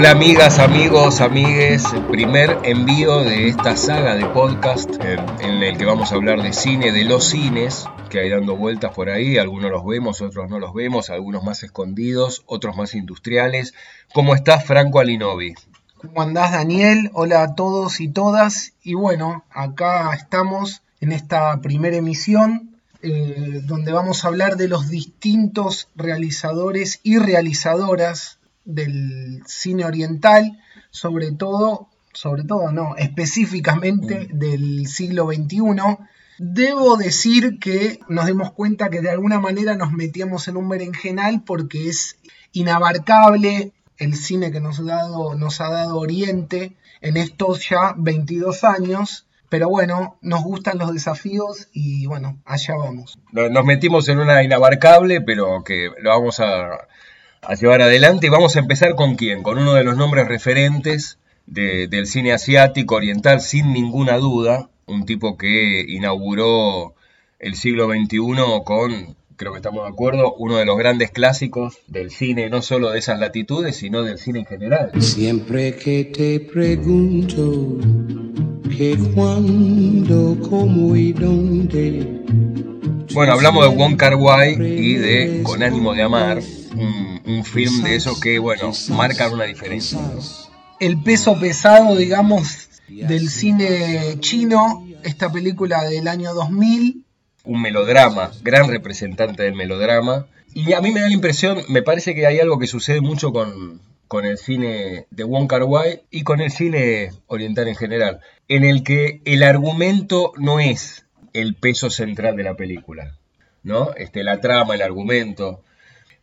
Hola amigas, amigos, amigues, primer envío de esta saga de podcast en, el que vamos a hablar de cine, de los cines que hay dando vueltas por ahí, algunos los vemos, otros no los vemos, algunos más escondidos, otros más industriales. ¿Cómo estás Franco Alinovi? ¿Cómo andás Daniel? Hola a todos y todas. Y bueno, acá estamos en esta primera emisión eh, donde vamos a hablar de los distintos realizadores y realizadoras del cine oriental, sobre todo, sobre todo no, específicamente mm. del siglo XXI. Debo decir que nos dimos cuenta que de alguna manera nos metíamos en un berenjenal porque es inabarcable el cine que nos ha dado, nos ha dado Oriente en estos ya 22 años. Pero bueno, nos gustan los desafíos y bueno, allá vamos. Nos metimos en una inabarcable, pero que lo vamos a a llevar adelante. Y vamos a empezar con quién? Con uno de los nombres referentes del cine asiático oriental, sin ninguna duda, un tipo que inauguró el siglo XXI con, creo que estamos de acuerdo, uno de los grandes clásicos del cine, no solo de esas latitudes, sino del cine en general. Siempre que te pregunto que cuándo, cómo y dónde. Bueno, hablamos de Wong Kar Wai y de Con ánimo de amar, un, film de esos que, bueno, marcan una diferencia. El peso pesado, digamos, del cine chino, esta película del año 2000. Un melodrama, gran representante del melodrama. Y a mí me da la impresión, me parece que hay algo que sucede mucho con, con el cine de Wong Kar Wai y con el cine oriental en general, en el que el argumento no es el peso central de la película, ¿no? Este, la trama, el argumento,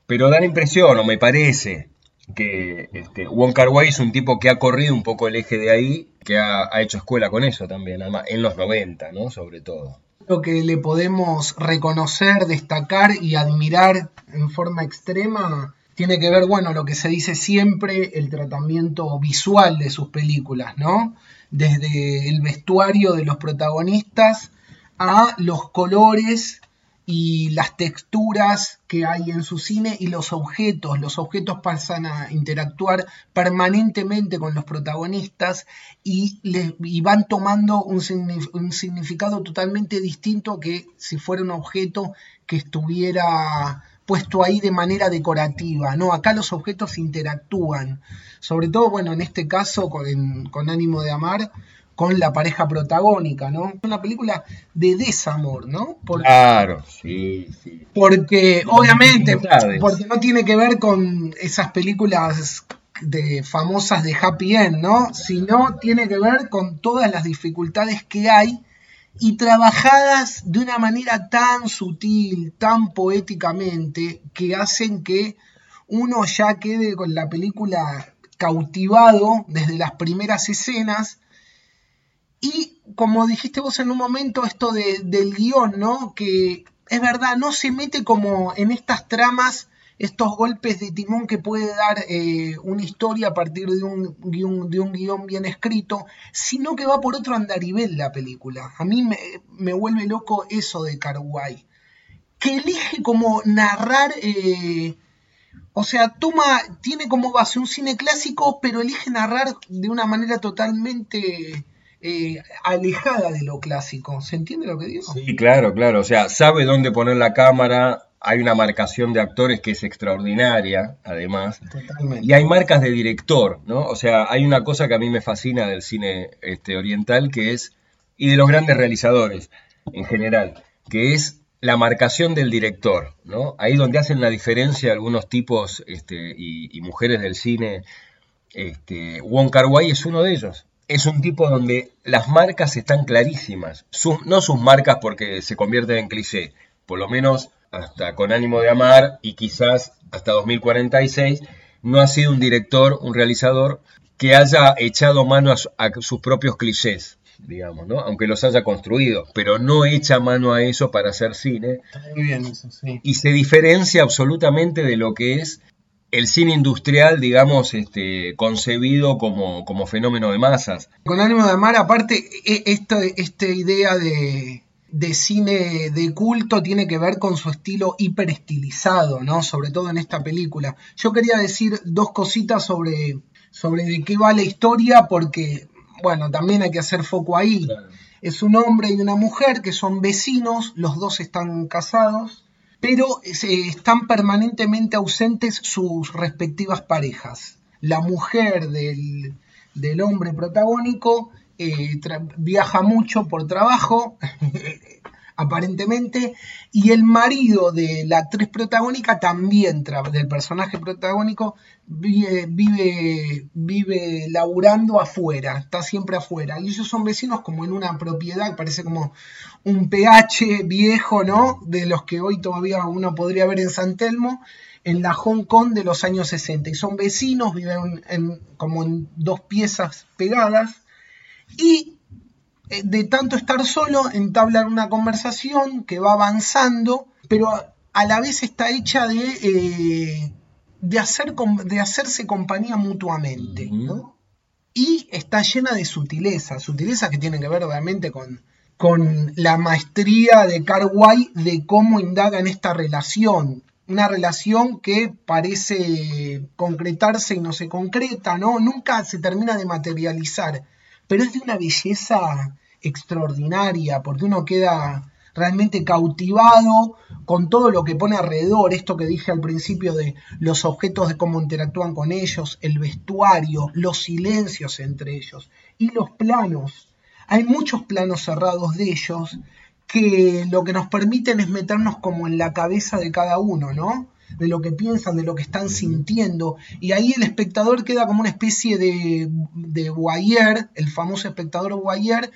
pero da la impresión, o me parece, que este, Wong es un tipo que ha corrido un poco el eje de ahí, que ha, hecho escuela con eso también, además, en los 90, ¿no? Sobre todo. Lo que le podemos reconocer, destacar y admirar en forma extrema tiene que ver, bueno, lo que se dice siempre, el tratamiento visual de sus películas, ¿no? Desde el vestuario de los protagonistas a los colores y las texturas que hay en su cine y los objetos. Los objetos pasan a interactuar permanentemente con los protagonistas y, van tomando un, un, significado totalmente distinto que si fuera un objeto que estuviera puesto ahí de manera decorativa. No, acá los objetos interactúan. Sobre todo, bueno, en este caso, con, con ánimo de amar, con la pareja protagónica, ¿no? Una película de desamor, ¿no? claro, sí, sí. Porque, obviamente, porque no tiene que ver con esas películas de famosas de happy end, ¿no? Sino tiene que ver con todas las dificultades que hay y trabajadas de una manera tan sutil, tan poéticamente, que hacen que uno ya quede con la película cautivado desde las primeras escenas y como dijiste vos en un momento, esto del guion, ¿no? Que es verdad, no se mete como en estas tramas, estos golpes de timón que puede dar eh, una historia a partir de un, de guion bien escrito, sino que va por otro andarivel la película. A mí me, vuelve loco eso de Karuai, que elige como narrar... Eh, o sea, toma, tiene como base un cine clásico, pero elige narrar de una manera totalmente eh, alejada de lo clásico. ¿Se entiende lo que digo? Sí, claro, claro. O sea, sabe dónde poner la cámara. Hay una marcación de actores que es extraordinaria, además. Totalmente. Y hay marcas de director, ¿no? O sea, hay una cosa que a mí me fascina del cine este, oriental, que es, y de los grandes realizadores en general, que es la marcación del director, ¿no? Ahí donde hacen la diferencia algunos tipos este, y, mujeres del cine. Este, Wong Kar Wai es uno de ellos es un tipo donde las marcas están clarísimas. no sus marcas porque se convierten en cliché, por lo menos hasta con ánimo de amar y quizás hasta 2046, no ha sido un director, un realizador que haya echado mano a, sus propios clichés, digamos, ¿no? Aunque los haya construido, pero no echa mano a eso para hacer cine. muy bien eso, sí. Y se diferencia absolutamente de lo que es el cine industrial, digamos, este, concebido como, como fenómeno de masas. Con ánimo de amar, aparte, e, esta, esta idea de, de cine de culto tiene que ver con su estilo hiperestilizado, ¿no? Sobre todo en esta película. Yo quería decir dos cositas sobre, sobre de qué va la historia, porque, bueno, también hay que hacer foco ahí. Es un hombre y una mujer que son vecinos, los dos están casados, pero están permanentemente ausentes sus respectivas parejas. La mujer del, del hombre protagónico eh, viaja mucho por trabajo, aparentemente, y el marido de la actriz protagónica también, del personaje protagónico, vive, vive, vive laburando afuera, está siempre afuera. Y ellos son vecinos como en una propiedad, parece como un PH viejo, ¿no? De los que hoy todavía uno podría ver en San Telmo, en la Hong Kong de los años 60. Y son vecinos, viven como en dos piezas pegadas. Y de tanto estar solo, entablan una conversación que va avanzando, pero a la vez está hecha de, eh, de, hacer, de hacerse compañía mutuamente. Y está llena de sutilezas, sutilezas que tienen que ver obviamente con, con la maestría de Carguay de cómo indaga en esta relación. Una relación que parece concretarse y no se concreta, ¿no? Nunca se termina de materializar pero es de una belleza extraordinaria, porque uno queda realmente cautivado con todo lo que pone alrededor, esto que dije al principio de los objetos de cómo interactúan con ellos, el vestuario, los silencios entre ellos y los planos. Hay muchos planos cerrados de ellos que lo que nos permiten es meternos como en la cabeza de cada uno, ¿no? De lo que piensan, de lo que están sintiendo. Y ahí el espectador queda como una especie de, de el famoso espectador Guayer,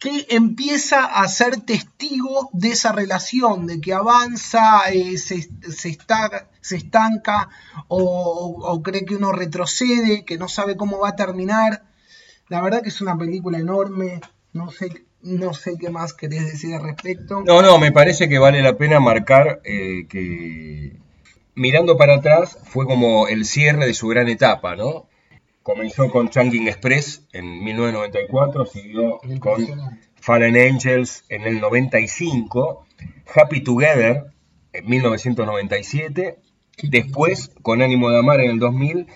que empieza a ser testigo de esa relación, de que avanza, eh, se, está, se, estanca o, cree que uno retrocede, que no sabe cómo va a terminar. La verdad que es una película enorme, no sé, no sé qué más querés decir al respecto. No, no, me parece que vale la pena marcar eh, que mirando para atrás, fue como el cierre de su gran etapa, ¿no? Comenzó con Changing Express en 1994, siguió con Fallen Angels en el 95, Happy Together en 1997, después con Ánimo de Amar en el 2000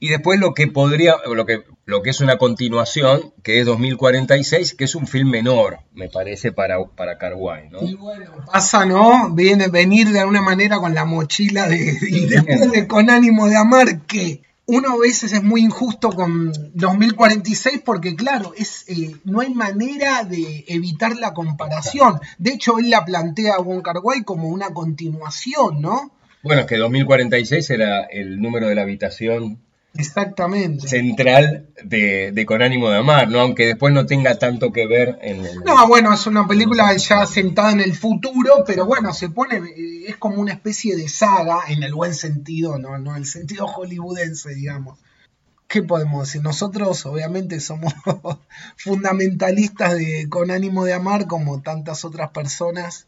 y después lo que podría, lo que, lo que es una continuación, que es 2046, que es un film menor, me parece, para, para Carguay, ¿no? Y bueno, pasa, ¿no? Viene venir de alguna manera con la mochila de, y después de con ánimo de amar, que uno a veces es muy injusto con 2046 porque claro, es, eh, no hay manera de evitar la comparación. De hecho, él la plantea a Wong Carguay como una continuación, ¿no? Bueno, es que 2046 era el número de la habitación Exactamente. central de, Con ánimo de amar, ¿no? Aunque después no tenga tanto que ver en el... No, bueno, es una película ya sentada en el futuro, pero bueno, se pone, eh, es como una especie de saga, en el buen sentido, no, no en el sentido hollywoodense, digamos. ¿Qué podemos decir? Nosotros obviamente somos fundamentalistas de Con ánimo de amar, como tantas otras personas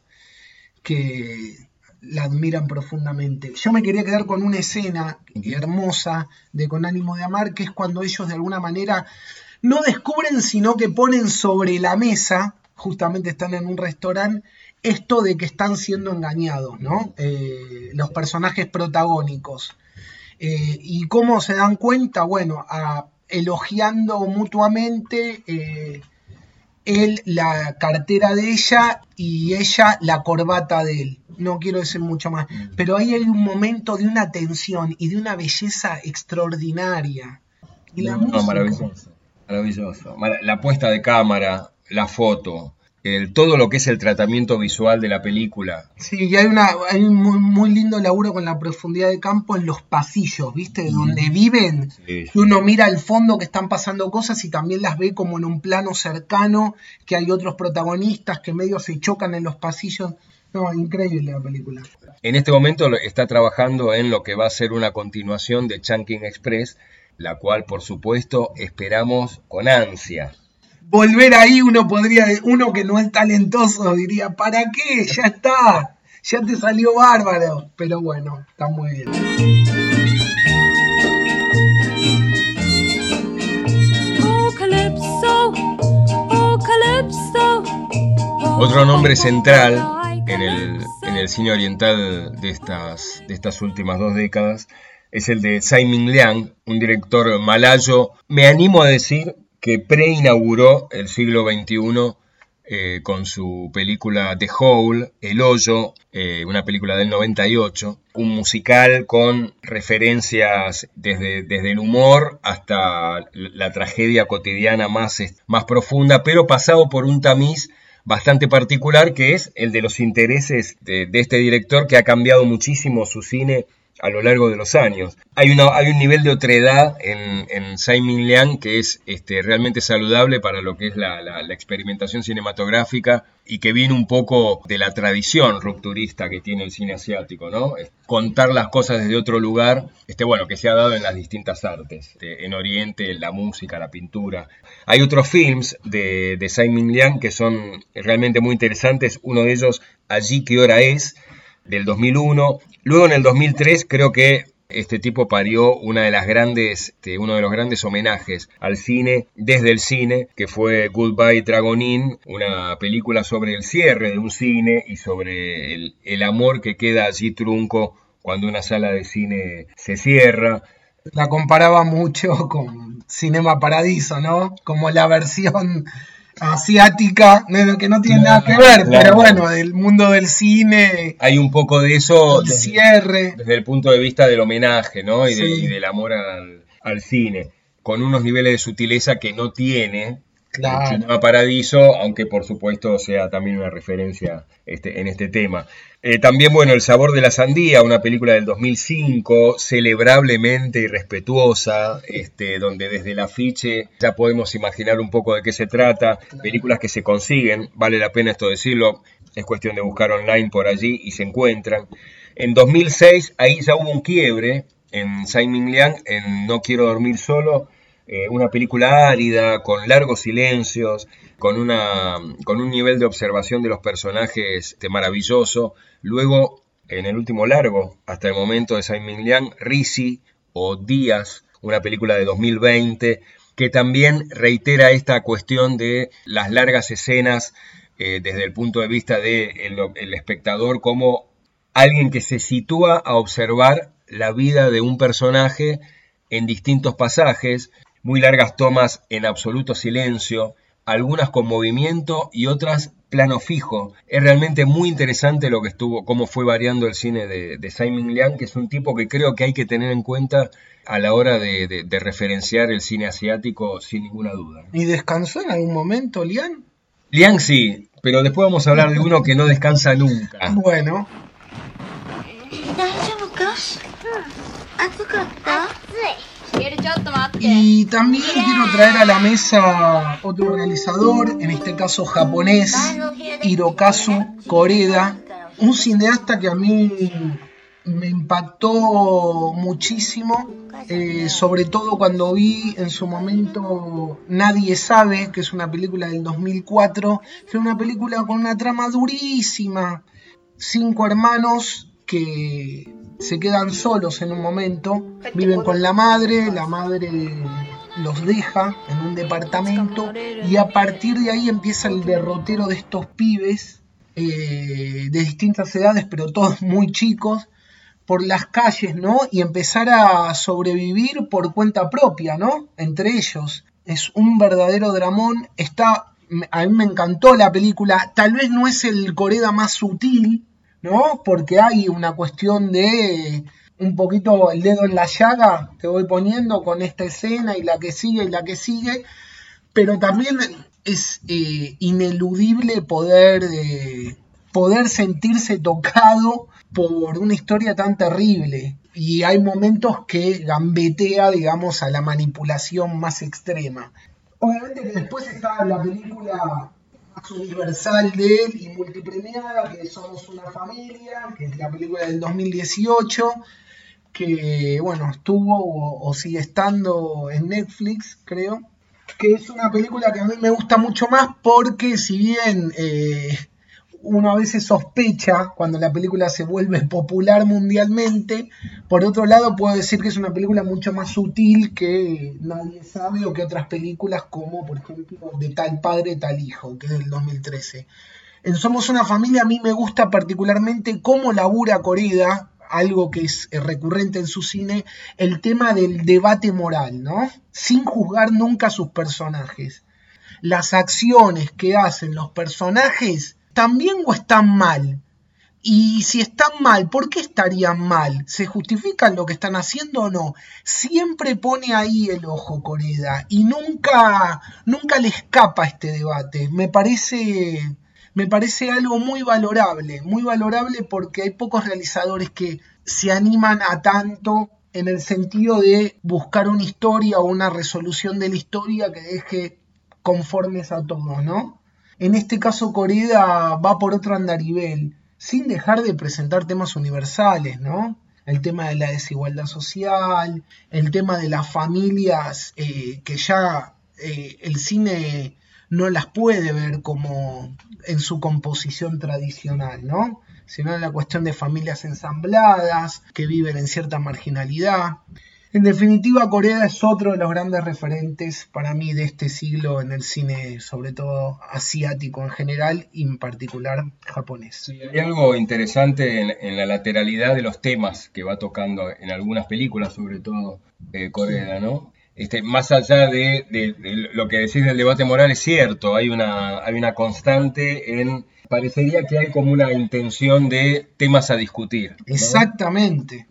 que la admiran profundamente. Yo me quería quedar con una escena hermosa de Con ánimo de amar, que es cuando ellos de alguna manera no descubren, sino que ponen sobre la mesa, justamente están en un restaurante, esto de que están siendo engañados, ¿no? Eh, los personajes protagónicos. Eh, y cómo se dan cuenta, bueno, elogiando mutuamente eh, él la cartera de ella y ella la corbata de él. No quiero decir mucho más, mm. pero ahí hay un momento de una tensión y de una belleza extraordinaria. Y la maravilloso, maravilloso. La puesta de cámara, la foto, todo lo que es el tratamiento visual de la película. Sí, y hay, una, hay un muy, lindo laburo con la profundidad de campo en los pasillos, ¿viste? Donde viven. Uno mira al fondo que están pasando cosas y también las ve como en un plano cercano, que hay otros protagonistas que medio se chocan en los pasillos. No, increíble la película. En este momento está trabajando en lo que va a ser una continuación de Chunking Express, la cual por supuesto esperamos con ansia volver ahí uno podría, uno que no es talentoso diría, ¿para qué? Ya está, ya te salió bárbaro. Pero bueno, está muy bien. Otro nombre central en el, cine oriental de estas, de estas últimas dos décadas es el de Tsai Ming Liang, un director malayo. Me animo a decir que preinauguró el siglo XXI eh, con su película The Hole, El Hoyo, eh, una película del 98, un musical con referencias desde, desde el humor hasta la tragedia cotidiana más, más profunda, pero pasado por un tamiz bastante particular que es el de los intereses de, de este director que ha cambiado muchísimo su cine a lo largo de los años. Hay, una, hay un nivel de otredad en, en Simon Liang que es este, realmente saludable para lo que es la, experimentación cinematográfica y que viene un poco de la tradición rupturista que tiene el cine asiático, ¿no? Contar las cosas desde otro lugar, este, bueno, que se ha dado en las distintas artes, este, en Oriente, la música, la pintura. Hay otros films de, de Simon Liang que son realmente muy interesantes, uno de ellos, Allí qué hora es, del 2001. Luego en el 2003 creo que este tipo parió una de las grandes, este, uno de los grandes homenajes al cine desde el cine, que fue Goodbye Dragonin, una película sobre el cierre de un cine y sobre el, el amor que queda allí trunco cuando una sala de cine se cierra. La comparaba mucho con Cinema Paradiso, ¿no? Como la versión asiática, que no tiene nada que ver, pero bueno, del mundo del cine. Hay un poco de eso. Desde, cierre. Desde el punto de vista del homenaje, ¿no? Y, del amor al, cine. Con unos niveles de sutileza que no tiene. Claro. Paradiso, aunque por supuesto sea también una referencia este, en este tema. Eh, también, bueno, El sabor de la sandía, una película del 2005, celebrablemente irrespetuosa, este, donde desde el afiche ya podemos imaginar un poco de qué se trata, películas que se consiguen, vale la pena esto decirlo, es cuestión de buscar online por allí y se encuentran. En 2006, ahí ya hubo un quiebre en Simon Liang, en No quiero dormir solo, eh, una película árida, con largos silencios, con, una, con un nivel de observación de los personajes este, maravilloso. Luego, en el último largo, hasta el momento de Simon Liang, Risi o Díaz, una película de 2020, que también reitera esta cuestión de las largas escenas eh, desde el punto de vista del de el espectador como alguien que se sitúa a observar la vida de un personaje en distintos pasajes, muy largas tomas en absoluto silencio, algunas con movimiento y otras plano fijo. Es realmente muy interesante lo que estuvo, cómo fue variando el cine de, Simon Liang, que es un tipo que creo que hay que tener en cuenta a la hora de, referenciar el cine asiático sin ninguna duda. ¿Y descansó en algún momento Liang? Liang sí, pero después vamos a hablar de uno que no descansa nunca. Bueno. Y también quiero traer a la mesa otro realizador, en este caso japonés, Hirokazu Koreda, un cineasta que a mí me impactó muchísimo, eh, sobre todo cuando vi en su momento Nadie sabe, que es una película del 2004, que es una película con una trama durísima, cinco hermanos que se quedan solos en un momento, viven con la madre, la madre los deja en un departamento y a partir de ahí empieza el derrotero de estos pibes eh, de distintas edades, pero todos muy chicos, por las calles, ¿no? Y empezar a sobrevivir por cuenta propia, ¿no? Entre ellos. Es un verdadero dramón. Está, a mí me encantó la película. Tal vez no es el Coreda más sutil, ¿no? Porque hay una cuestión de un poquito el dedo en la llaga, te voy poniendo con esta escena y la que sigue y la que sigue, pero también es eh, ineludible poder, eh, poder sentirse tocado por una historia tan terrible. Y hay momentos que gambetea, digamos, a la manipulación más extrema. Obviamente que después está la película universal de él y multipremiada, que Somos una familia, que es la película del 2018, que bueno, estuvo o, sigue estando en Netflix, creo, que es una película que a mí me gusta mucho más porque si bien eh, uno a veces sospecha cuando la película se vuelve popular mundialmente. Por otro lado, puedo decir que es una película mucho más sutil que nadie sabe o que otras películas como, por ejemplo, de tal padre, tal hijo, que es del 2013. En Somos una familia a mí me gusta particularmente cómo labura Corida. algo que es recurrente en su cine, el tema del debate moral, ¿no? Sin juzgar nunca a sus personajes. Las acciones que hacen los personajes, ¿están bien o están mal? Y si están mal, ¿por qué estarían mal? ¿Se justifican lo que están haciendo o no? Siempre pone ahí el ojo Coreda y nunca, nunca le escapa este debate. Me parece, me parece algo muy valorable, muy valorable porque hay pocos realizadores que se animan a tanto en el sentido de buscar una historia o una resolución de la historia que deje conformes a todos, ¿no? En este caso Coreda va por otro andarivel sin dejar de presentar temas universales, ¿no? El tema de la desigualdad social, el tema de las familias eh, que ya eh, el cine no las puede ver como en su composición tradicional, ¿no? Sino en la cuestión de familias ensambladas que viven en cierta marginalidad. En definitiva, Corea es otro de los grandes referentes para mí de este siglo en el cine, sobre todo asiático en general y en particular japonés. hay algo interesante en, la lateralidad de los temas que va tocando en algunas películas, sobre todo eh, Corea, ¿no? Este, más allá de, lo que decís del debate moral, es cierto, hay una, hay una constante en... Parecería que hay como una intención de temas a discutir. Exactamente.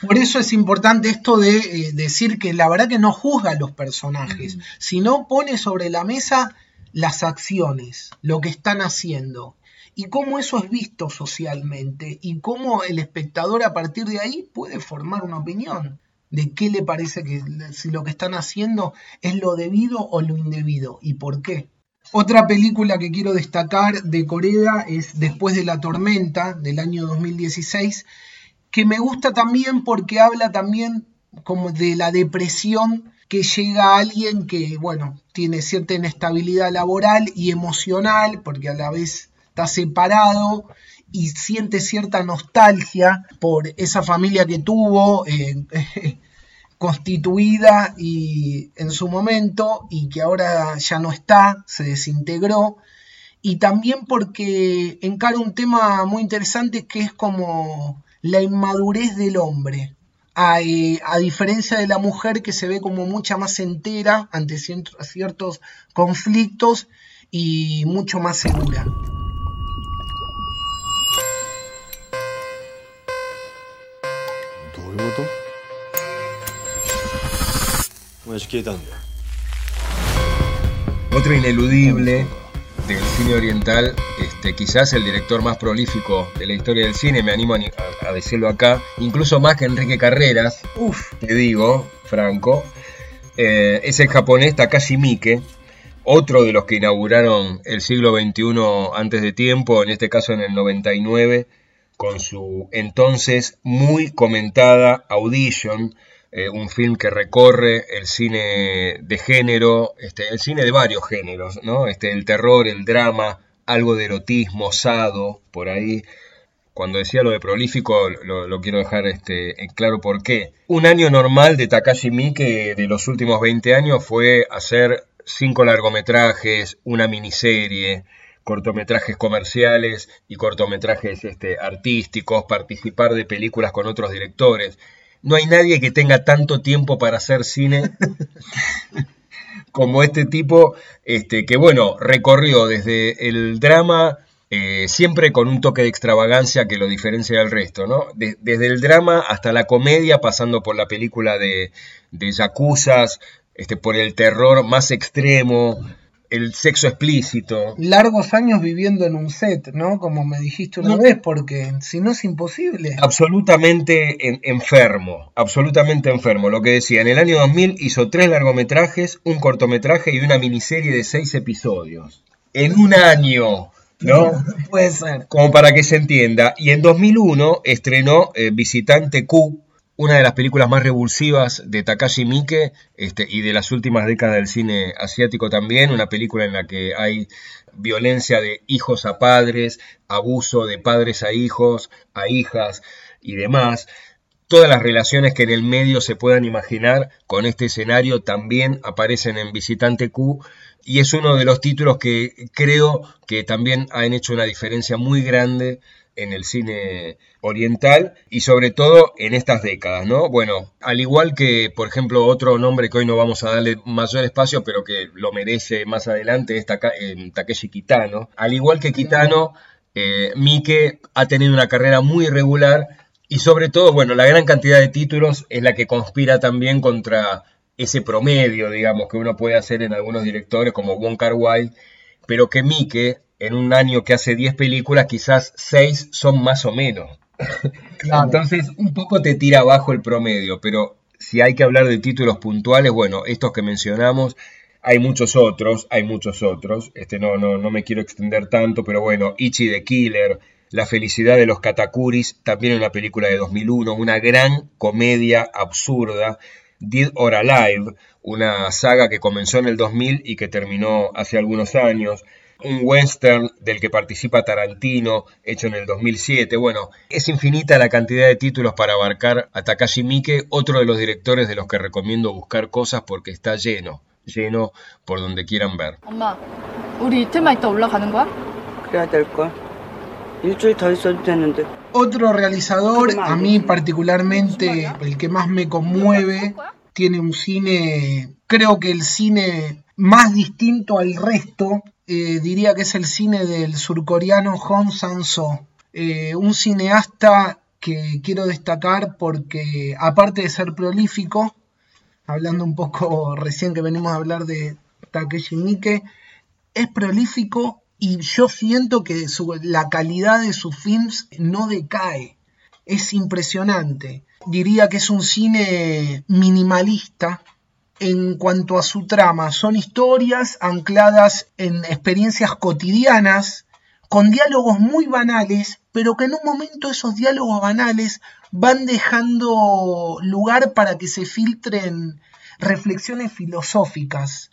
Por eso es importante esto de eh, decir que la verdad que no juzga a los personajes, sino pone sobre la mesa las acciones, lo que están haciendo, y cómo eso es visto socialmente, y cómo el espectador a partir de ahí puede formar una opinión de qué le parece que si lo que están haciendo es lo debido o lo indebido, y por qué. Otra película que quiero destacar de Corea es Después de la tormenta del año 2016, que me gusta también porque habla también como de la depresión que llega a alguien que, bueno, tiene cierta inestabilidad laboral y emocional, porque a la vez está separado y siente cierta nostalgia por esa familia que tuvo eh, constituida y en su momento y que ahora ya no está, se desintegró. Y también porque encara un tema muy interesante que es como la inmadurez del hombre, a, eh, a, diferencia de la mujer que se ve como mucha más entera ante ciertos conflictos y mucho más segura. Otro ineludible del cine oriental, este, quizás el director más prolífico de la historia del cine, me animo a, decirlo acá, incluso más que Enrique Carreras, Uf. te digo, Franco, eh, es el japonés Takashi Miike, otro de los que inauguraron el siglo XXI antes de tiempo, en este caso en el 99, con su entonces muy comentada Audition, eh, un film que recorre el cine de género, este, el cine de varios géneros, ¿no? Este, el terror, el drama, algo de erotismo, sado, por ahí. Cuando decía lo de prolífico, lo, quiero dejar este, en claro por qué. Un año normal de Takashi Miike de los últimos 20 años fue hacer cinco largometrajes, una miniserie, cortometrajes comerciales y cortometrajes este, artísticos, participar de películas con otros directores no hay nadie que tenga tanto tiempo para hacer cine como este tipo, este, que bueno, recorrió desde el drama, eh, siempre con un toque de extravagancia que lo diferencia del resto, ¿no? desde el drama hasta la comedia, pasando por la película de, de Yakuzas, este, por el terror más extremo, el sexo explícito. Largos años viviendo en un set, ¿no? Como me dijiste una vez, porque si no es imposible. Absolutamente enfermo, absolutamente enfermo. Lo que decía, en el año 2000 hizo tres largometrajes, un cortometraje y una miniserie de seis episodios. En un año. ¿no? Puede ser. Como para que se entienda. Y en 2001 estrenó eh, Visitante Q, una de las películas más revulsivas de Takashi Miike este, y de las últimas décadas del cine asiático también, una película en la que hay violencia de hijos a padres, abuso de padres a hijos, a hijas y demás. todas las relaciones que en el medio se puedan imaginar con este escenario también aparecen en Visitante Q y es uno de los títulos que creo que también han hecho una diferencia muy grande en el cine oriental y sobre todo en estas décadas, ¿no? Bueno, al igual que, por ejemplo, otro nombre que hoy no vamos a darle mayor espacio, pero que lo merece más adelante, es eh, Takeshi Kitano. Al igual que Kitano, eh, Mike ha tenido una carrera muy irregular y sobre todo, bueno, la gran cantidad de títulos es la que conspira también contra ese promedio, digamos, que uno puede hacer en algunos directores como Wong Kar Wai, pero que Mike, en un año que hace 10 películas, quizás 6 son más o menos. Entonces, un poco te tira abajo el promedio, pero si hay que hablar de títulos puntuales, bueno, estos que mencionamos, hay muchos otros, hay muchos otros. Este no, no, no me quiero extender tanto, pero bueno, Ichi the Killer, La felicidad de los Katakuris, también una película de 2001, una gran comedia absurda Dead or Alive, una saga que comenzó en el 2000 y que terminó hace algunos años. Un western del que participa Tarantino, hecho en el 2007. Bueno, es infinita la cantidad de títulos para abarcar a Takashi Miike, otro de los directores de los que recomiendo buscar cosas porque está lleno, lleno por donde quieran ver. Otro realizador, a mí particularmente el que más me conmueve, tiene un cine, creo que el cine más distinto al resto, eh, diría que es el cine del surcoreano Hong Sang-soo, eh, un cineasta que quiero destacar porque aparte de ser prolífico, hablando un poco recién que venimos a hablar de Takeshi Miike, es prolífico y yo siento que la calidad de sus films no decae. Es impresionante. Diría que es un cine minimalista en cuanto a su trama. Son historias ancladas en experiencias cotidianas, con diálogos muy banales, pero que en un momento esos diálogos banales van dejando lugar para que se filtren reflexiones filosóficas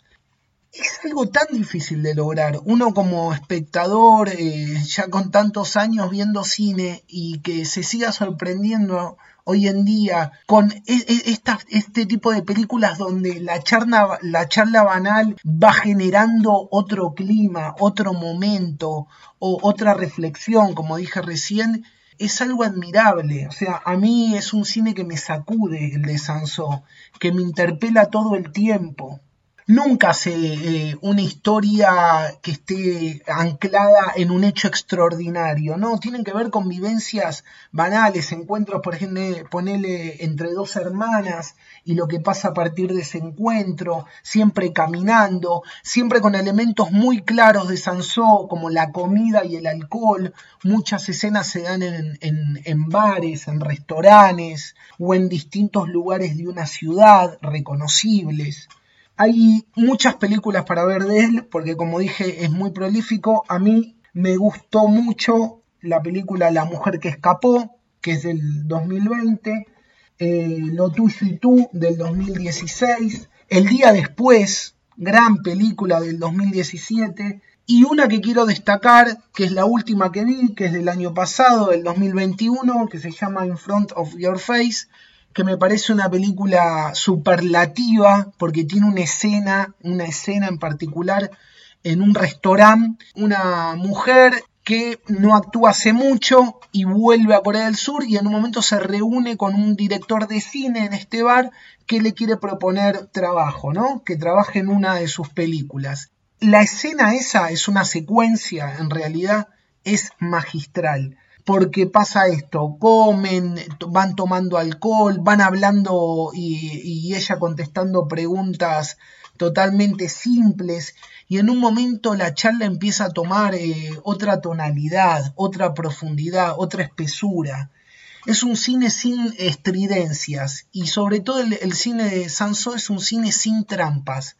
es algo tan difícil de lograr. Uno como espectador, eh, ya con tantos años viendo cine y que se siga sorprendiendo hoy en día con e, e, este tipo de películas donde la charla, la charla banal va generando otro clima, otro momento o otra reflexión, como dije recién, es algo admirable. O sea, a mí es un cine que me sacude el de Sansó, que me interpela todo el tiempo nunca hace eh, una historia que esté anclada en un hecho extraordinario, ¿no? Tienen que ver con vivencias banales, encuentros, por ejemplo, ponerle entre dos hermanas y lo que pasa a partir de ese encuentro, siempre caminando, siempre con elementos muy claros de Sansó, como la comida y el alcohol. Muchas escenas se dan en, en bares, en restaurantes o en distintos lugares de una ciudad reconocibles. Hay muchas películas para ver de él, porque como dije es muy prolífico. A mí me gustó mucho la película La mujer que escapó, que es del 2020, eh, Lo tuyo y tú del 2016, El día después, gran película del 2017, y una que quiero destacar, que es la última que vi, que es del año pasado, del 2021, que se llama In Front of Your Face, que me parece una película superlativa porque tiene una escena, una escena en particular en un restaurante, una mujer que no actúa hace mucho y vuelve a Corea del Sur y en un momento se reúne con un director de cine en este bar que le quiere proponer trabajo, ¿no? Que trabaje en una de sus películas. La escena esa es una secuencia, en realidad es magistral porque pasa esto, comen, van tomando alcohol, van hablando y, ella contestando preguntas totalmente simples y en un momento la charla empieza a tomar eh, otra tonalidad, otra profundidad, otra espesura. Es un cine sin estridencias y sobre todo el, cine de Sanso es un cine sin trampas.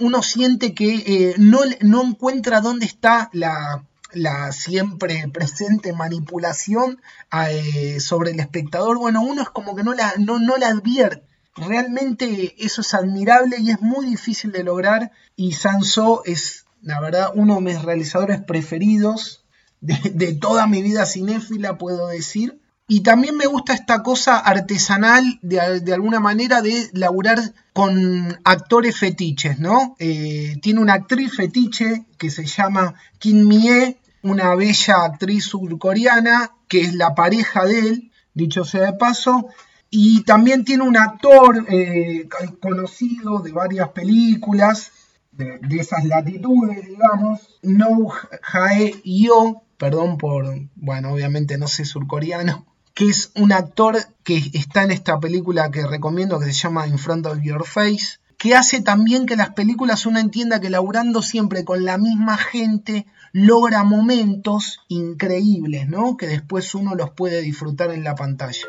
Uno siente que eh, no, no encuentra dónde está la, la siempre presente manipulación eh, sobre el espectador, bueno, uno es como que no la, no, no la advierte. Realmente eso es admirable y es muy difícil de lograr y Sanso es, la verdad, uno de mis realizadores preferidos de, toda mi vida cinéfila, puedo decir. Y también me gusta esta cosa artesanal, de, alguna manera, de laburar con actores fetiches, ¿no? Eh, tiene una actriz fetiche que se llama Kim Mie, una bella actriz surcoreana, que es la pareja de él, dicho sea de paso, y también tiene un actor eh, conocido de varias películas, de, esas latitudes, digamos, No Jae Yo, perdón por, bueno, obviamente no sé surcoreano, que es un actor que está en esta película que recomiendo que se llama In Front of Your Face, que hace también que las películas uno entienda que laburando siempre con la misma gente logra momentos increíbles, ¿no? Que después uno los puede disfrutar en la pantalla.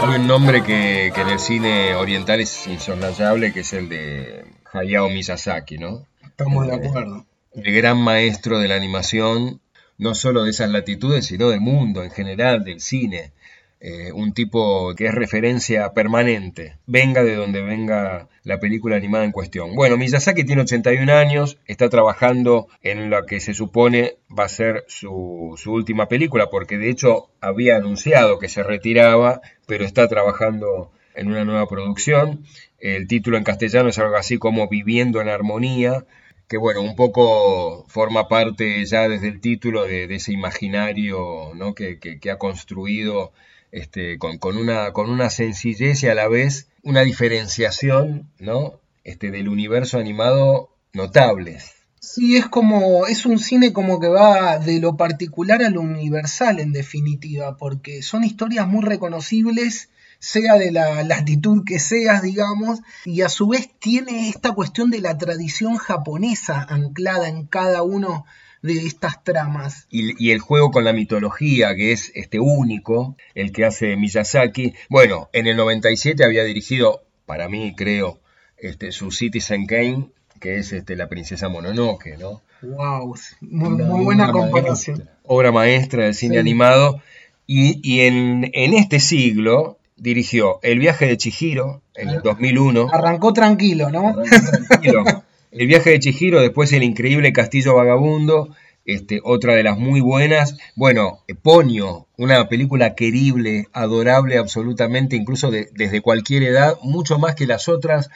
Hay un nombre que, que en el cine oriental es insoslayable, que es el de Hayao Miyazaki, ¿no? Estamos de acuerdo el gran maestro de la animación, no solo de esas latitudes, sino del mundo en general, del cine. Eh, un tipo que es referencia permanente, venga de donde venga la película animada en cuestión. Bueno, Miyazaki tiene 81 años, está trabajando en lo que se supone va a ser su, su última película, porque de hecho había anunciado que se retiraba, pero está trabajando en una nueva producción. El título en castellano es algo así como Viviendo en Armonía, que bueno, un poco forma parte ya desde el título de, ese imaginario ¿no? que, ha construido este, con, una, con una sencillez y a la vez una diferenciación ¿no? este, del universo animado notables. Sí, es como, es un cine como que va de lo particular a lo universal en definitiva, porque son historias muy reconocibles sea de la latitud que seas, digamos, y a su vez tiene esta cuestión de la tradición japonesa anclada en cada uno de estas tramas. Y, el juego con la mitología, que es este único, el que hace Miyazaki. Bueno, en el 97 había dirigido, para mí creo, este, su Citizen Kane, que es este, la princesa Mononoke, ¿no? Wow, muy, buena comparación. obra maestra del cine animado. Y, en, en, este siglo, dirigió El viaje de Chihiro en el 2001. Arrancó tranquilo, ¿no? El viaje de Chihiro, después El increíble castillo vagabundo, este, otra de las muy buenas. Bueno, Ponio, una película querible, adorable absolutamente, incluso desde cualquier edad, mucho más que las otras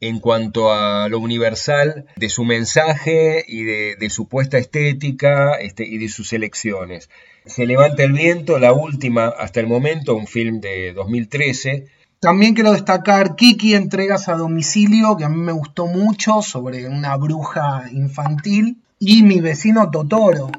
en cuanto a lo universal de su mensaje y de, su puesta estética este, y de sus elecciones. Se levanta el viento, la última hasta el momento, un film de 2013. También quiero destacar Kiki Entregas a Domicilio, que a mí me gustó mucho, sobre una bruja infantil, y mi vecino Totoro.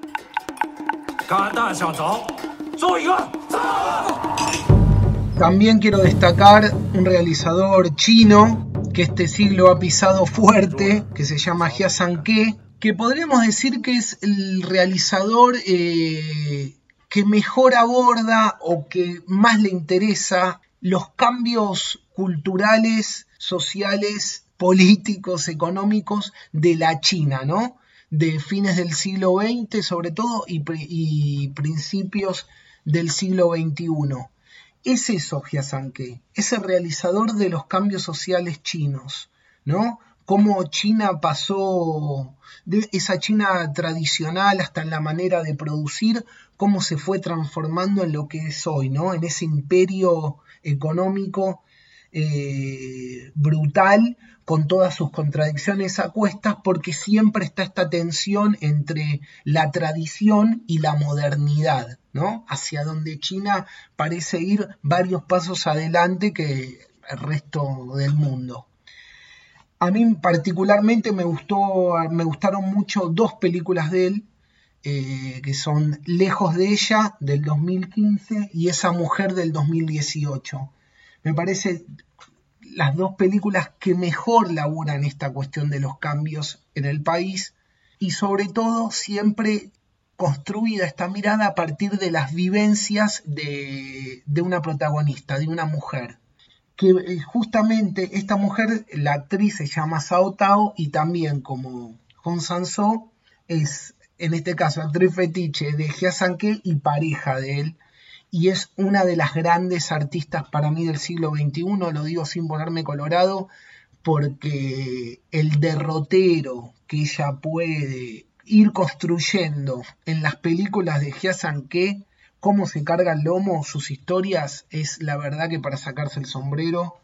También quiero destacar un realizador chino que este siglo ha pisado fuerte, que se llama Jia Ke, que podríamos decir que es el realizador eh, que mejor aborda o que más le interesa los cambios culturales, sociales, políticos, económicos de la China, ¿no? De fines del siglo XX sobre todo y, principios del siglo XXI. Es eso Jiasanke, es el realizador de los cambios sociales chinos, ¿no? Cómo China pasó de esa China tradicional hasta en la manera de producir, cómo se fue transformando en lo que es hoy, ¿no? En ese imperio económico eh, brutal, con todas sus contradicciones a porque siempre está esta tensión entre la tradición y la modernidad, ¿no? Hacia donde China parece ir varios pasos adelante que el resto del mundo. A mí particularmente me, gustó, me gustaron mucho dos películas de él, eh, que son Lejos de ella del 2015 y Esa mujer del 2018. Me parece las dos películas que mejor laburan esta cuestión de los cambios en el país y sobre todo siempre construida esta mirada a partir de las vivencias de, de una protagonista, de una mujer que eh, justamente esta mujer, la actriz se llama Sao Tao y también como Hong Sanso es en este caso actriz fetiche de Jia Sanke y pareja de él. Y es una de las grandes artistas para mí del siglo XXI, lo digo sin ponerme colorado, porque el derrotero que ella puede ir construyendo en las películas de que cómo se carga el lomo, sus historias, es la verdad que para sacarse el sombrero.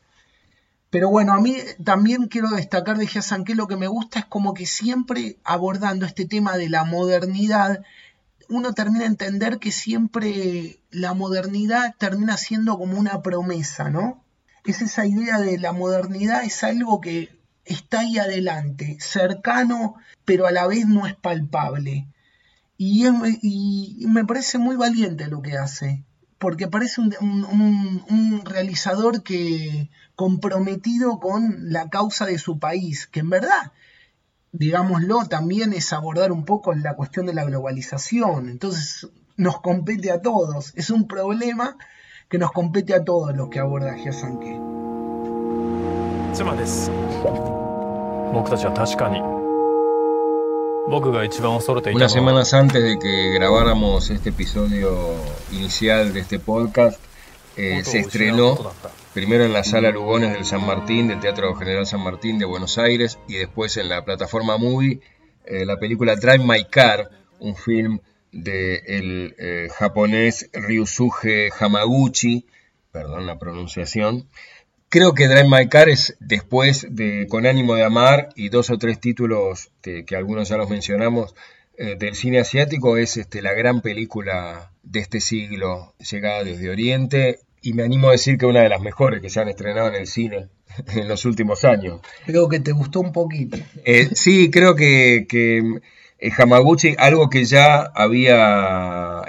Pero bueno, a mí también quiero destacar de que lo que me gusta es como que siempre abordando este tema de la modernidad, uno termina a entender que siempre la modernidad termina siendo como una promesa, ¿no? Es esa idea de la modernidad, es algo que está ahí adelante, cercano, pero a la vez no es palpable. Y, me parece muy valiente lo que hace, porque parece un, realizador que comprometido con la causa de su país, que en verdad, digámoslo, también es abordar un poco la cuestión de la globalización. Entonces nos compete a todos, es un problema que nos compete a todos los que aborda Hyasanke. Unas semanas antes de que grabáramos este episodio inicial de este podcast, eh, se estrenó primero en la sala Lugones del San Martín, del Teatro General San Martín de Buenos Aires, y después en la plataforma Movie, eh, la película Drive My Car, un film del de eh, japonés Ryusuke Hamaguchi, perdón la pronunciación, Creo que Drive My Car es después de Con ánimo de amar y dos o tres títulos que, algunos ya los mencionamos eh, del cine asiático es este, la gran película de este siglo, llegada desde Oriente y me animo a decir que una de las mejores que se han estrenado en el cine en los últimos años. Creo que te gustó un poquito. Eh, sí, creo que, que eh, Hamaguchi, algo que ya había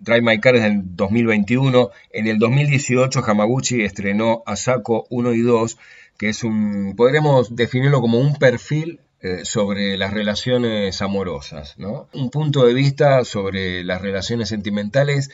Drive My Car es del 2021. En el 2018 Hamaguchi estrenó Asako 1 y 2, que es un, podríamos definirlo como un perfil eh, sobre las relaciones amorosas, ¿no? Un punto de vista sobre las relaciones sentimentales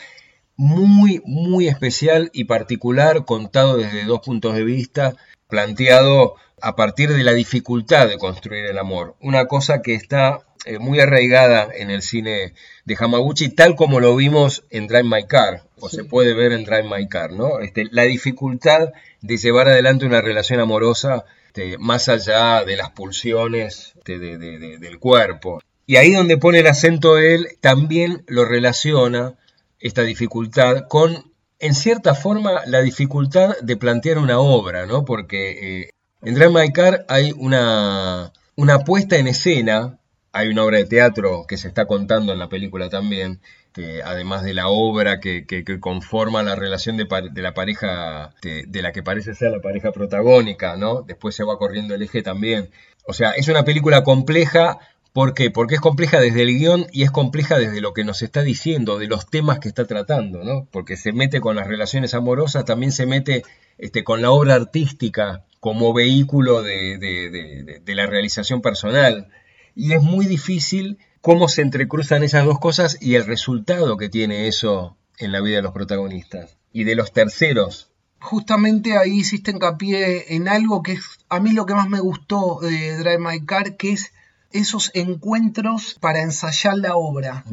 muy, muy especial y particular, contado desde dos puntos de vista, planteado a partir de la dificultad de construir el amor. Una cosa que está eh, muy arraigada en el cine de Hamaguchi, tal como lo vimos en Drive My Car, o se puede ver en Drive My Car, ¿no? Este, la dificultad de llevar adelante una relación amorosa este, más allá de las pulsiones este, del cuerpo. Y ahí donde pone el acento él, también lo relaciona esta dificultad con, en cierta forma, la dificultad de plantear una obra, ¿no? Porque eh, en Drive My Car hay una, una puesta en escena hay una obra de teatro que se está contando en la película también, que además de la obra que, conforma la relación de, la pareja, de, la que parece ser la pareja protagónica, ¿no? Después se va corriendo el eje también. O sea, es una película compleja. ¿Por qué? Porque es compleja desde el guion y es compleja desde lo que nos está diciendo, de los temas que está tratando, ¿no? Porque se mete con las relaciones amorosas, también se mete este, con la obra artística como vehículo de la realización personal y es muy difícil cómo se entrecruzan esas dos cosas y el resultado que tiene eso en la vida de los protagonistas y de los terceros. Justamente ahí hiciste hincapié en algo que es a mí lo que más me gustó de Drive My Car, que es esos encuentros para ensayar la obra.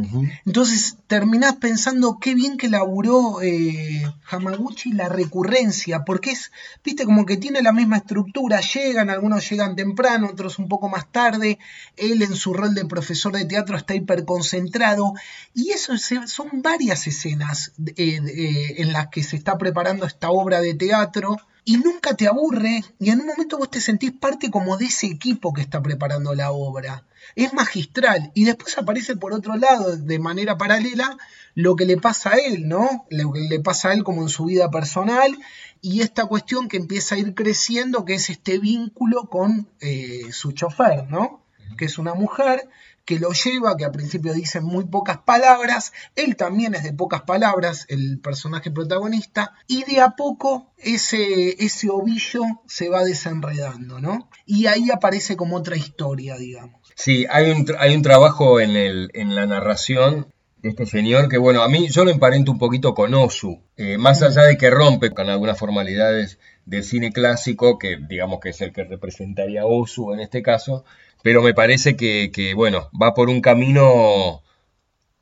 Entonces terminás pensando qué bien que laburó eh, Hamaguchi la recurrencia, porque es, viste, como que tiene la misma estructura, llegan, algunos llegan temprano, otros un poco más tarde, él en su rol de profesor de teatro está hiperconcentrado, y eso son varias escenas eh, eh, en las que se está preparando esta obra de teatro y nunca te aburre y en un momento vos te sentís parte como de ese equipo que está preparando la obra. Es magistral y después aparece por otro lado, de manera paralela, lo que le pasa a él, ¿no? Lo que le pasa a él como en su vida personal y esta cuestión que empieza a ir creciendo, que es este vínculo con eh, su chofer, ¿no? Que es una mujer que lo lleva, que al principio dice muy pocas palabras, él también es de pocas palabras, el personaje protagonista, y de a poco ese, ese ovillo se va desenredando, ¿no? Y ahí aparece como otra historia, digamos. Sí, hay un, hay un trabajo en, el, en la narración de este señor que, bueno, a mí yo lo emparento un poquito con Osu, eh, más allá de que rompe con algunas formalidades del cine clásico, que digamos que es el que representaría Osu en este caso, pero me parece que, bueno, va por un camino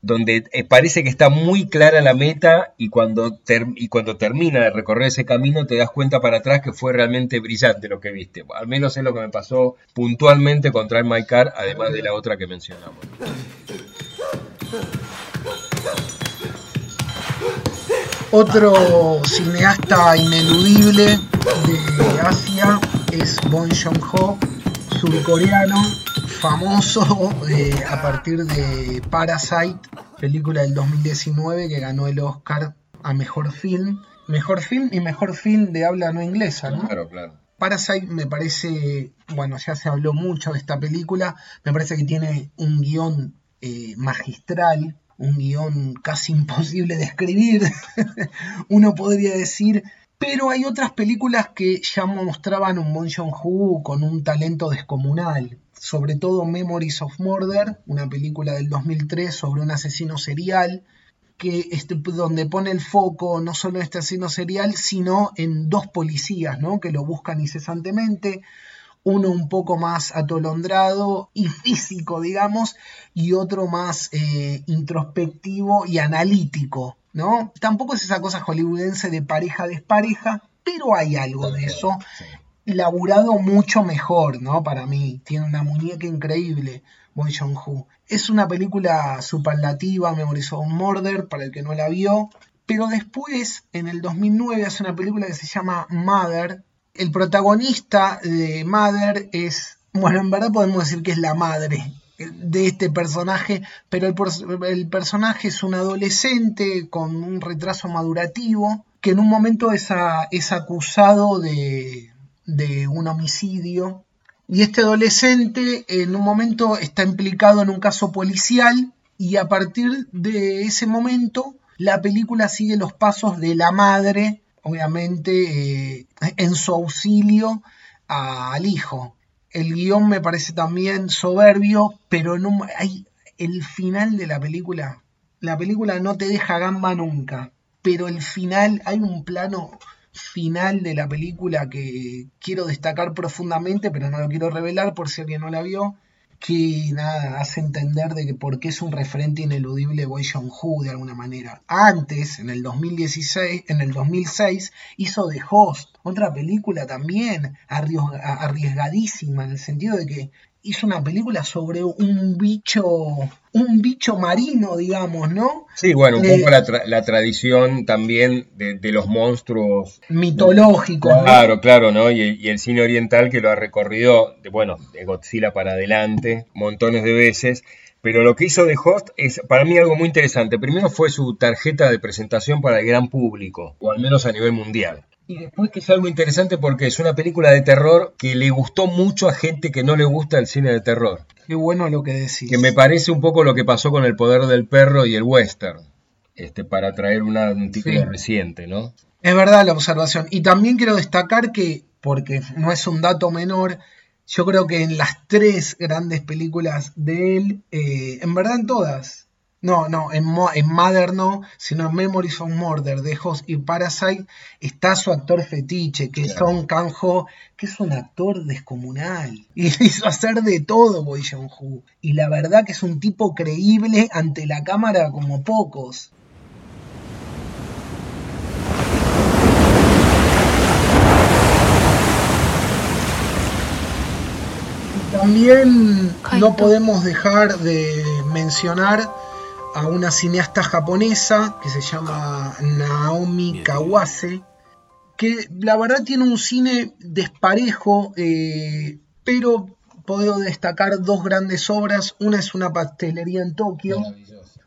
donde eh, parece que está muy clara la meta y cuando, y cuando termina de recorrer ese camino te das cuenta para atrás que fue realmente brillante lo que viste. Al menos es lo que me pasó puntualmente con Drive My Car, además de la otra que mencionamos. Otro cineasta ineludible de Asia es Bong Joon-ho, surcoreano, famoso eh, a partir de Parasite, película del 2019 que ganó el Oscar a Mejor Film. Mejor Film y Mejor Film de habla no inglesa, ¿no? Claro, claro. Parasite me parece, bueno, ya se habló mucho de esta película, me parece que tiene un guion eh, magistral, un guion casi imposible de escribir, uno podría decir, pero hay otras películas que ya mostraban un Bon Joon-ho con un talento descomunal, sobre todo Memories of Murder, una película del 2003 sobre un asesino serial, que este, donde pone el foco no solo en este asesino serial, sino en dos policías, ¿no? que lo buscan incesantemente, uno un poco más atolondrado y físico, digamos, y otro más eh, introspectivo y analítico, ¿no? Tampoco es esa cosa hollywoodense de pareja despareja, pero hay algo de eso. Laburado mucho mejor, ¿no? Para mí. Tiene una muñeca increíble, Boy Joon-ho. Es una película superlativa, memorizó un Murder, para el que no la vio. Pero después, en el 2009, hace una película que se llama Mother, el protagonista de Mother es, bueno, en verdad podemos decir que es la madre de este personaje, pero el, personaje es un adolescente con un retraso madurativo que en un momento es, es acusado de, de un homicidio y este adolescente en un momento está implicado en un caso policial y a partir de ese momento la película sigue los pasos de la madre obviamente, eh, en su auxilio al hijo. El guion me parece también soberbio, pero no, hay el final de la película. La película no te deja gamba nunca, pero el final, hay un plano final de la película que quiero destacar profundamente, pero no lo quiero revelar por si alguien no la vio, que nada, hace entender de que por qué es un referente ineludible Boy Jong-ho de alguna manera. Antes, en el 2016, en el 2006, hizo The Host, otra película también arriesgadísima en el sentido de que hizo una película sobre un bicho, un bicho marino, digamos, ¿no? Sí, bueno, un poco la, tradición también de, los monstruos mitológicos. Claro, claro, ¿no? Y, el cine oriental que lo ha recorrido, de, bueno, de Godzilla para adelante, montones de veces. Pero lo que hizo The Host es para mí algo muy interesante. Primero fue su tarjeta de presentación para el gran público, o al menos a nivel mundial. Y después que es algo interesante porque es una película de terror que le gustó mucho a gente que no le gusta el cine de terror. Qué bueno lo que decís. Que me parece un poco lo que pasó con El Poder del Perro y el Western. Este, para traer un título reciente, ¿no? Es verdad la observación. Y también quiero destacar que, porque no es un dato menor, yo creo que en las tres grandes películas de él, eh, en verdad en todas, no, no, en, en Mother no, sino en Memories of Murder de Host y Parasite está su actor fetiche, que es Song Kang-ho, que es un actor descomunal. Y hizo hacer de todo Boy Jong-ho. Y la verdad que es un tipo creíble ante la cámara como pocos. También no podemos dejar de mencionar a una cineasta japonesa que se llama Naomi Kawase, que la verdad tiene un cine desparejo, eh, pero puedo destacar dos grandes obras. Una es Una pastelería en Tokio,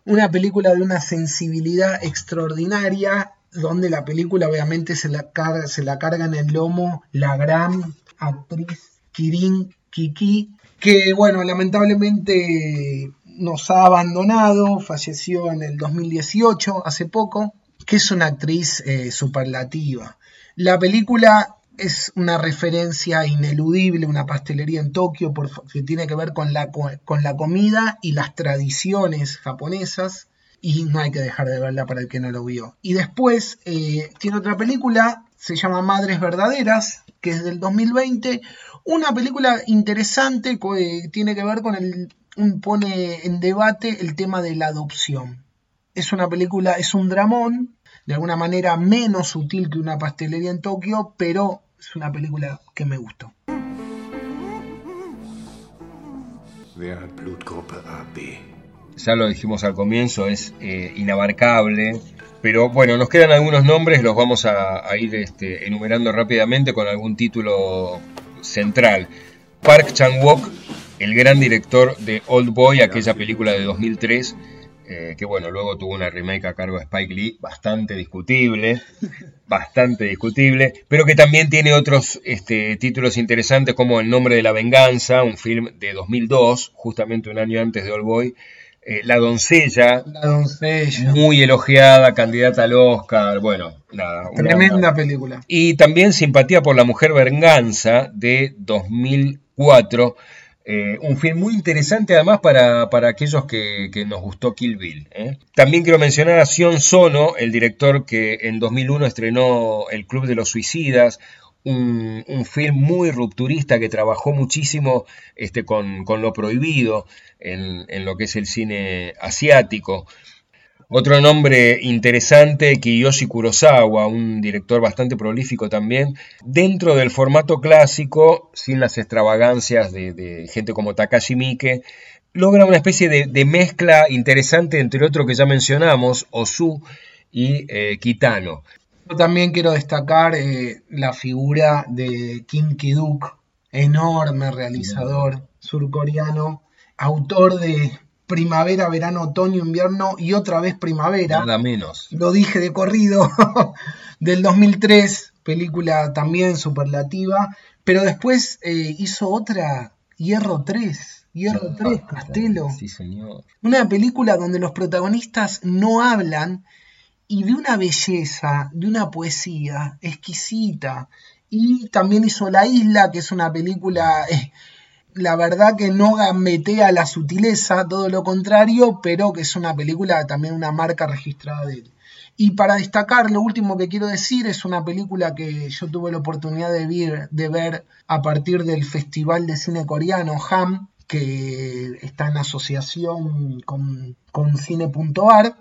una película de una sensibilidad extraordinaria, donde la película obviamente se la, carga, se la carga en el lomo la gran actriz Kirin Kiki, que bueno, lamentablemente nos ha abandonado, falleció en el 2018, hace poco, que es una actriz eh, superlativa. La película es una referencia ineludible, una pastelería en Tokio, que tiene que ver con la, con la comida y las tradiciones japonesas, y no hay que dejar de verla para el que no lo vio. Y después eh, tiene otra película, se llama Madres Verdaderas, que es del 2020, una película interesante que tiene que ver con el pone en debate el tema de la adopción. Es una película, es un dramón, de alguna manera menos sutil que una pastelería en Tokio, pero es una película que me gustó. Ya lo dijimos al comienzo, es eh, inabarcable, pero bueno, nos quedan algunos nombres, los vamos a, ir este, enumerando rápidamente con algún título central. Park Chan-wook, el gran director de Old Boy, aquella película de 2003, eh, que bueno, luego tuvo una remake a cargo de Spike Lee, bastante discutible, bastante discutible, pero que también tiene otros este, títulos interesantes como El nombre de la venganza, un film de 2002, justamente un año antes de Old Boy, eh, la doncella, muy elogiada, candidata al Oscar, bueno, nada. Tremenda película. Y también Simpatía por la Mujer Venganza de 2004, eh, un film muy interesante además para, aquellos que, nos gustó Kill Bill. ¿eh? También quiero mencionar a Sion Sono, el director que en 2001 estrenó El Club de los Suicidas, un, film muy rupturista que trabajó muchísimo este, con, lo prohibido en, lo que es el cine asiático. Otro nombre interesante, Kiyoshi Kurosawa, un director bastante prolífico también, dentro del formato clásico, sin las extravagancias de, gente como Takashi Miike, logra una especie de, mezcla interesante entre otro que ya mencionamos, Osu y eh, Kitano. Yo también quiero destacar eh, la figura de Kim Ki-duk, enorme realizador surcoreano, autor de Primavera, Verano, Otoño, Invierno y otra vez Primavera. Nada menos. Lo dije de corrido, del 2003, película también superlativa, pero después eh, hizo otra, Hierro 3. Hierro 3, Castelo. Sí, señor. Una película donde los protagonistas no hablan y de una belleza, de una poesía exquisita. Y también hizo La Isla, que es una película, eh, la verdad que no gambetea la sutileza, todo lo contrario, pero que es una película también una marca registrada de él. Y para destacar, lo último que quiero decir es una película que yo tuve la oportunidad de ver, de ver a partir del Festival de Cine Coreano, HAM, que está en asociación con, con Cine.ar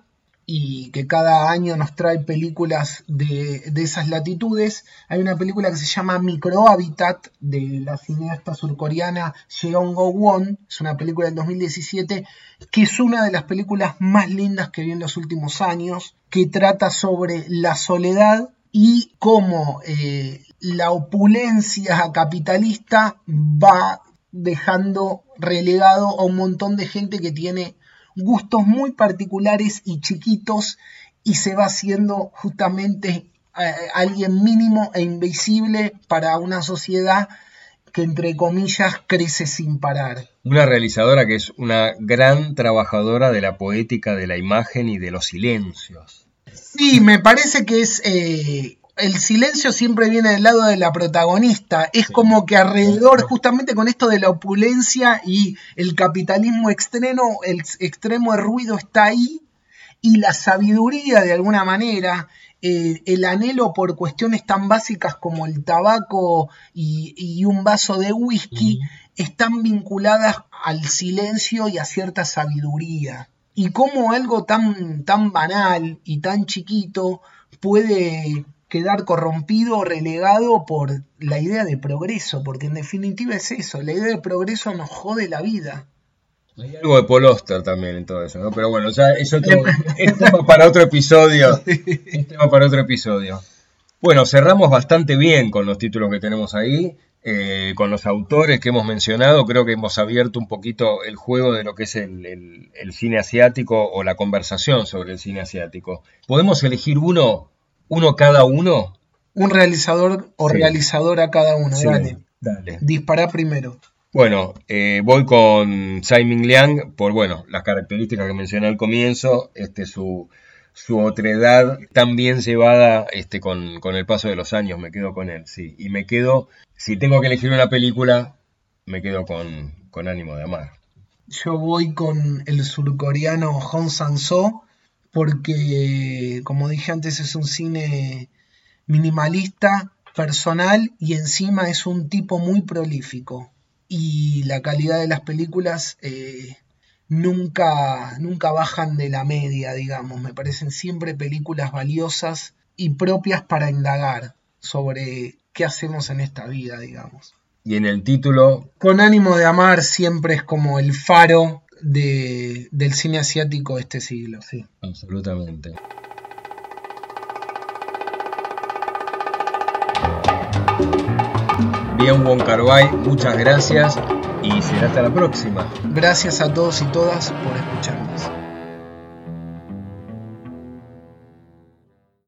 y que cada año nos trae películas de, esas latitudes. Hay una película que se llama Microhabitat de la cineasta surcoreana Jeong Go Won, es una película del 2017 que es una de las películas más lindas que vi en los últimos años, que trata sobre la soledad y cómo eh, la opulencia capitalista va dejando relegado a un montón de gente que tiene gustos muy particulares y chiquitos y se va haciendo justamente eh, alguien mínimo e invisible para una sociedad que entre comillas crece sin parar. Una realizadora que es una gran trabajadora de la poética de la imagen y de los silencios. Sí, me parece que es eh, el silencio siempre viene del lado de la protagonista. Es como que alrededor, justamente con esto de la opulencia y el capitalismo extremo, el extremo de ruido está ahí y la sabiduría de alguna manera, eh, el anhelo por cuestiones tan básicas como el tabaco y, un vaso de whisky, están vinculadas al silencio y a cierta sabiduría. Y cómo algo tan, tan banal y tan chiquito puede quedar corrompido o relegado por la idea de progreso, porque en definitiva es eso, la idea de progreso nos jode la vida. Hay algo de Paul también en todo eso, ¿no? Pero bueno, ya es, otro, tema para otro episodio. Es tema para otro episodio. Bueno, cerramos bastante bien con los títulos que tenemos ahí, eh, con los autores que hemos mencionado. Creo que hemos abierto un poquito el juego de lo que es el cine asiático o la conversación sobre el cine asiático. ¿Podemos elegir uno uno cada uno? Un realizador o realizadora cada uno, dale. dale. Dispara primero. Bueno, eh, voy con Simon Liang por bueno, las características que mencioné al comienzo, este, su, su otredad tan bien llevada este, con, el paso de los años, me quedo con él, sí. Y me quedo, si tengo que elegir una película, me quedo con, con Ánimo de Amar. Yo voy con el surcoreano Hong Sang-soo porque, como dije antes, es un cine minimalista, personal y encima es un tipo muy prolífico. Y la calidad de las películas eh, nunca, nunca bajan de la media, digamos. Me parecen siempre películas valiosas y propias para indagar sobre qué hacemos en esta vida, digamos. Y en el título... Con ánimo de amar siempre es como el faro de, del cine asiático de este siglo, sí. Absolutamente. Bien, Wong muchas gracias y será hasta la próxima. Gracias a todos y todas por escucharnos.